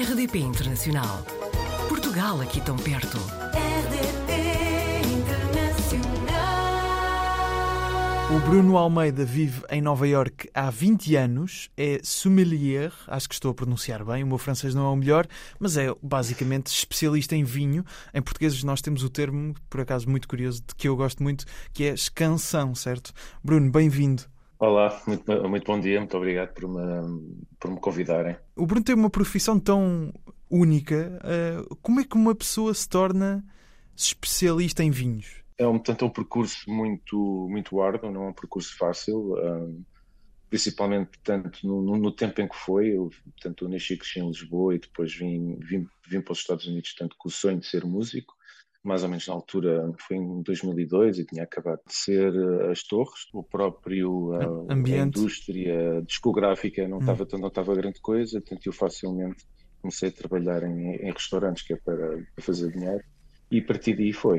RDP Internacional. Portugal aqui tão perto. RDP Internacional. O Bruno Almeida vive em Nova Iorque há 20 anos, é sommelier, acho que estou a pronunciar bem, o meu francês não é o melhor, mas é basicamente especialista em vinho. Em português nós temos o termo, por acaso muito curioso, de que eu gosto muito, que é escansão, certo? Bruno, bem-vindo. Olá, muito, muito bom dia, muito obrigado por me, por me convidarem. O Bruno tem uma profissão tão única, eh, como é que uma pessoa se torna especialista em vinhos? É um, portanto, é um percurso muito, muito árduo, não é um percurso fácil, um, principalmente portanto, no, no, no tempo em que foi. Eu, portanto, eu nasci e cresci em Lisboa e depois vim, vim, vim para os Estados Unidos tanto com o sonho de ser músico mais ou menos na altura, foi em 2002 e tinha acabado de ser eh, as torres, o próprio uh, a indústria discográfica não estava hum. não estava grande coisa, portanto eu facilmente comecei a trabalhar em, em restaurantes que é para, para, fazer dinheiro e a partir daí foi.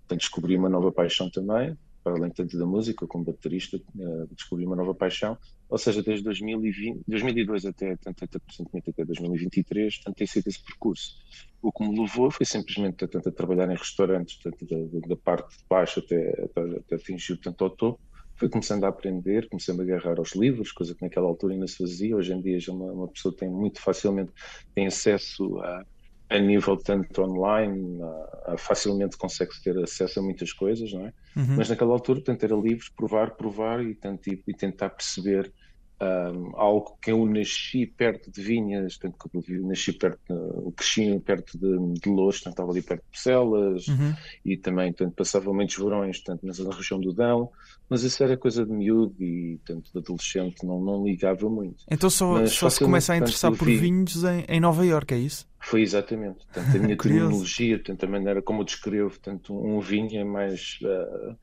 Portanto, descobri uma nova paixão também, para além tanto da música como baterista, uh, descobri uma nova paixão, ou seja, desde 2020, 2002 até, tanto, até 2023, tanto tem sido esse percurso. O que me levou foi simplesmente a, a trabalhar em restaurantes, tanto da, da, parte de baixo até, até, até atingir tanto ao topo, foi começando a aprender, começando a agarrar aos livros, coisa que naquela altura ainda se fazia. Hoje em dia já uma, uma pessoa tem muito facilmente tem acesso a, a nível tanto online, a, a facilmente consegue ter acesso a muitas coisas, não é? Uhum. Mas naquela altura, tentar era livros, provar, provar e, tanto, e, e tentar perceber um, algo que eu nasci perto de vinhas, tanto que eu nasci perto, cresci perto de, de Louros, portanto estava ali perto de Bucelas uhum. e também tanto, passava muitos verões tanto na região do Dão, mas isso era coisa de miúdo e tanto de adolescente não, não ligava muito. Então só, só se começa a interessar por vi... vinhos em, em Nova Iorque, é isso? Foi exatamente. Portanto, a minha terminologia, portanto, a maneira como eu descrevo tanto um vinho é mais. Uh,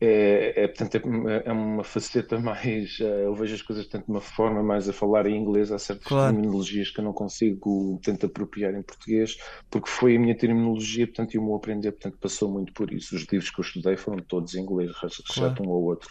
é, é, portanto, é, é uma faceta mais. Eh, eu vejo as coisas de uma forma mais a falar em inglês. Há certas claro. terminologias que eu não consigo tanto apropriar em português, porque foi a minha terminologia, portanto, e o meu aprender, portanto, passou muito por isso. Os livros que eu estudei foram todos em inglês, exceto claro. um ou outro,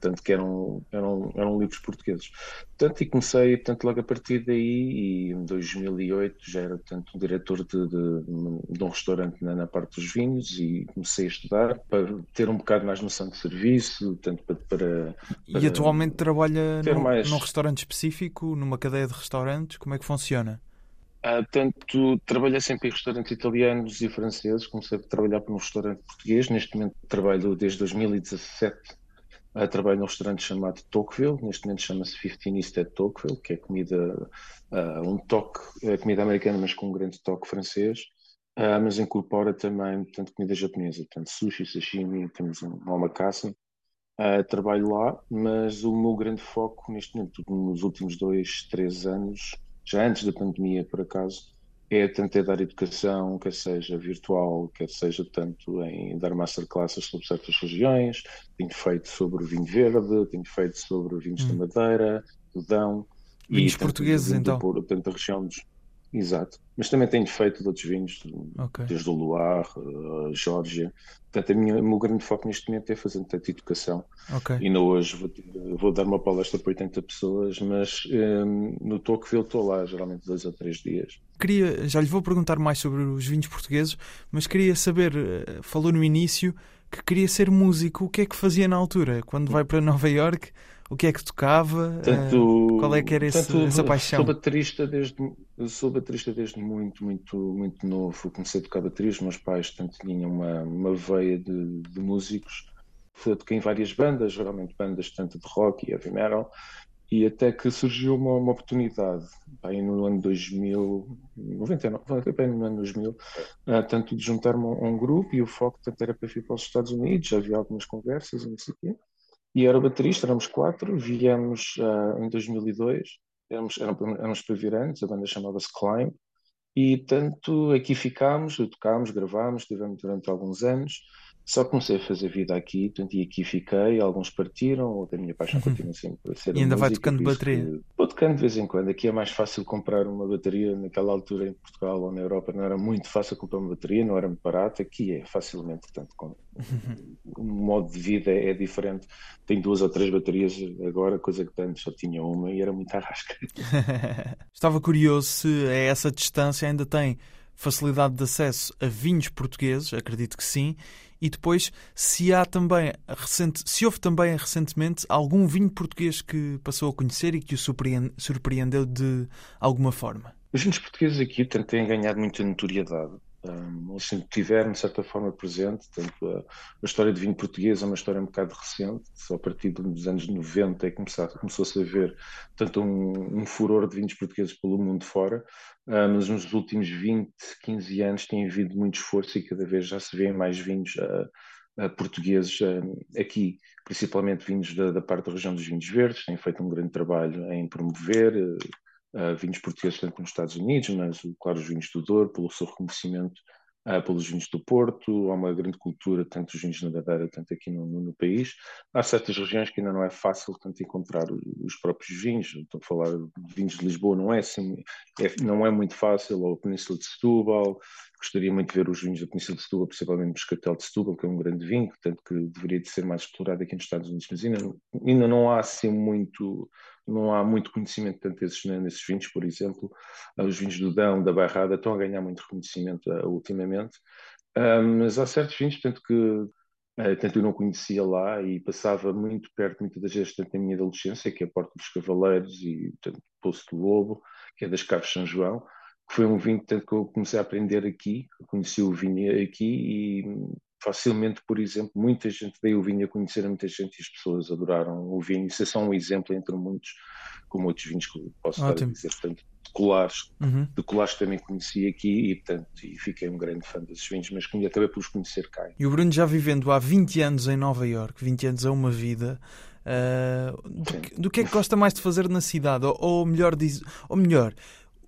portanto, que eram, eram, eram livros portugueses. Portanto, e comecei, portanto, logo a partir daí, e em 2008 já era, portanto, um diretor de, de, de um restaurante na, na parte dos vinhos e comecei a estudar para ter um bocado mais noção de serviço, tanto para, para, E atualmente trabalha num, mais... num restaurante específico, numa cadeia de restaurantes, como é que funciona? Ah, tanto trabalhei sempre em restaurantes italianos e franceses, comecei a trabalhar para um restaurante português, neste momento trabalho desde 2017 Uh, trabalho num restaurante chamado Tocqueville, neste momento chama-se 15 East at Tocqueville, que é comida, uh, um toque, é comida americana, mas com um grande toque francês. Uh, mas incorpora também portanto, comida japonesa, portanto, sushi, sashimi, temos um, um omakase. Uh, trabalho lá, mas o meu grande foco neste momento, nos últimos dois, três anos, já antes da pandemia, por acaso, é tentar dar educação, quer seja virtual, quer seja tanto em dar masterclasses sobre certas regiões. Tenho feito sobre vinho verde, tenho feito sobre vinhos hum. da Madeira, do Dão. Vinhos portugueses, então? Por, tanto a região dos, Exato. Mas também tenho feito de outros vinhos, okay. desde o Loire, a Geórgia. Portanto, a minha, o meu grande foco neste momento é fazer tanta educação. Okay. E não hoje vou, vou, dar uma palestra para 80 pessoas, mas um, no Tocqueville estou lá, geralmente dois ou três dias. Queria, já lhe vou perguntar mais sobre os vinhos portugueses, mas queria saber, eh, falou no início que queria ser músico. O que é que fazia na altura? Quando vai para Nova York, o que é que tocava? Tanto, uh, qual é que era esse, tanto, essa paixão? Sou baterista desde, sou baterista desde muito, muito, muito novo. Comecei a tocar bateria, os meus pais tanto tinham uma, uma veia de, de músicos. Fui, toquei em várias bandas, geralmente bandas tanto de rock e heavy metal, e até que surgiu uma, uma oportunidade, bem no ano 2000, 99, bem no ano 2000, uh, tanto de juntar-me a um grupo e o foco tanto era para ir para os Estados Unidos, já havia algumas conversas e não sei o quê. E era baterista, éramos quatro, viemos uh, em 2002, éramos, éramos para vir antes, a banda chamava-se Climb, e tanto aqui ficámos, tocámos, gravámos, estivemos durante alguns anos, só comecei a fazer vida aqui, portanto, e aqui fiquei, alguns partiram, a minha paixão uhum. continua sempre a ser E ainda vai tocando bateria? Vou Vou tocando de vez em quando. Aqui é mais fácil comprar uma bateria. Naquela altura em Portugal ou na Europa não era muito fácil comprar uma bateria, não era muito barato. Aqui é facilmente, tanto com o modo de vida é diferente. Tenho duas ou três baterias agora, coisa que antes só tinha uma e era muito arrasca. Estava curioso se a essa distância ainda tem facilidade de acesso a vinhos portugueses, acredito que sim, e depois se há também recente, se houve também recentemente algum vinho português que passou a conhecer e que o surpreendeu de alguma forma. Os vinhos portugueses aqui têm ganhado muita notoriedade um, sempre tiveram, de certa forma, presente. Tanto a, a, história de vinho português é uma história um bocado recente, só a partir dos anos 90 é que começou-se a ver tanto um, um, furor de vinhos portugueses pelo mundo fora, uh, mas nos últimos 20, 15 anos tem havido muito esforço e cada vez já se vêem mais vinhos uh, uh, portugueses aqui, principalmente vinhos da, da, parte da região dos vinhos verdes, têm feito um grande trabalho em promover uh, vinhos portugueses tanto nos Estados Unidos, mas, claro, os vinhos do Douro, pelo seu reconhecimento uh, pelos vinhos do Porto, há uma grande cultura, tanto dos vinhos na Madeira, tanto aqui no, no, no, país. Há certas regiões que ainda não é fácil tanto encontrar os próprios vinhos, estou a falar de vinhos de Lisboa, não é assim, é, não é muito fácil, ou a Península de Setúbal, gostaria muito de ver os vinhos da Península de Setúbal, principalmente o Moscatel de Setúbal, que é um grande vinho, portanto que deveria de ser mais explorado aqui nos Estados Unidos, mas ainda, ainda não há assim muito não há muito conhecimento tanto esses, né, nesses vinhos, por exemplo. Os vinhos do Dão, da Bairrada, estão a ganhar muito reconhecimento uh, ultimamente. Uh, mas há certos vinhos, tanto que uh, tanto eu não conhecia lá e passava muito perto, muitas das vezes, tanto na minha adolescência, que é a Porta dos Cavaleiros e tanto Poço do Lobo, que é das Caves São João, que foi um vinho tanto que eu comecei a aprender aqui, conheci o vinho aqui e facilmente, por exemplo, muita gente veio o vinho a conhecer a muita gente e as pessoas adoraram o vinho. Isso é só um exemplo entre muitos, como outros vinhos que posso Ótimo. estar a dizer. Portanto, de colares, uhum. de colares também conheci aqui e, portanto, e fiquei um grande fã desses vinhos, mas acabei por os conhecer cá. E o Bruno já vivendo há 20 anos em Nova York, 20 anos é uma vida. Uh, do, do, que é que gosta mais de fazer na cidade? Ou, ou melhor, diz, ou melhor,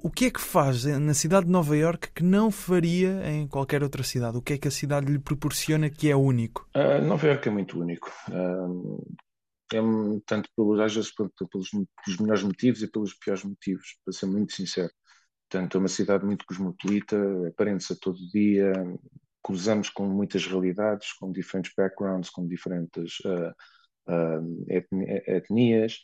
o que é que faz na cidade de Nova York que não faria em qualquer outra cidade? O que é que a cidade lhe proporciona que é único? Uh, Nova York é muito único. Uh, é, tanto pelos, às vezes, pelos, pelos melhores motivos e pelos piores motivos, para ser muito sincero. Portanto, é uma cidade muito cosmopolita, aparente-se a todo dia, cruzamos com muitas realidades, com diferentes backgrounds, com diferentes uh, etnias,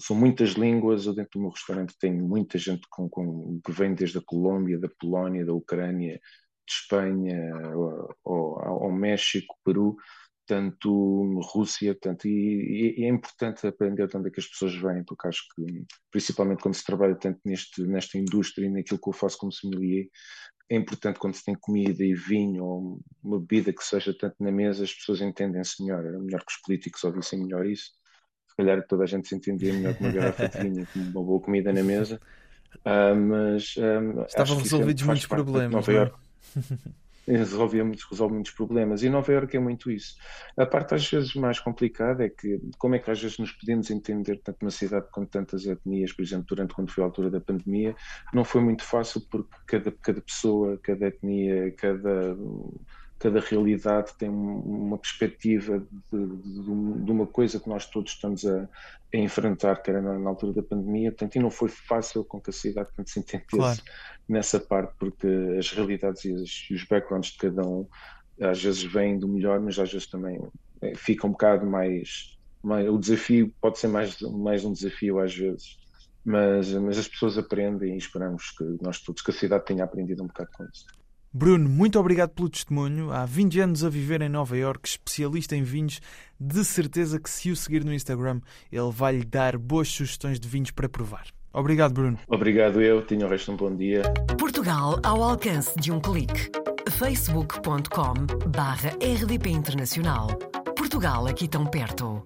São muitas línguas. Eu, dentro do meu restaurante, tenho muita gente com, com, que vem desde a Colômbia, da Polónia, da Ucrânia, de Espanha, ao, México, Peru, tanto Rússia, tanto, e, e, é importante aprender de onde é que as pessoas vêm, porque acho que, principalmente quando se trabalha tanto neste, nesta indústria e naquilo que eu faço como sommelier, é importante quando se tem comida e vinho ou uma bebida que seja tanto na mesa, as pessoas entendem-se melhor. Era melhor que os políticos ouvissem melhor isso se calhar toda a gente se entendia melhor com uma garrafa de vinho, com uma boa comida na mesa. Uh, mas uh, estavam resolvidos muitos problemas. Nova York. resolvia muitos, resolve muitos problemas. E Nova Iorque é muito isso. A parte às vezes mais complicada é que como é que às vezes nos podemos entender tanto uma cidade com tantas etnias, por exemplo, durante quando foi a altura da pandemia, não foi muito fácil porque cada, cada pessoa, cada etnia, cada cada realidade tem uma perspectiva de, de, de, uma coisa que nós todos estamos a, a enfrentar, que era na, na, altura da pandemia, portanto, e não foi fácil com que a cidade se entendesse claro. Nessa parte, porque as realidades e, os backgrounds de cada um às vezes vêm do melhor, mas às vezes também é, fica um bocado mais, mais, o desafio pode ser mais, mais um desafio às vezes. Mas, mas as pessoas aprendem e esperamos que nós todos, que a cidade tenha aprendido um bocado com isso. Bruno, muito obrigado pelo testemunho. Há 20 anos a viver em Nova York, especialista em vinhos. De certeza que se o seguir no Instagram, ele vai lhe dar boas sugestões de vinhos para provar. Obrigado, Bruno. Obrigado eu. Tenho o resto um bom dia. Portugal ao alcance de um clique. facebook.com barra rdp internacional. Portugal aqui tão perto.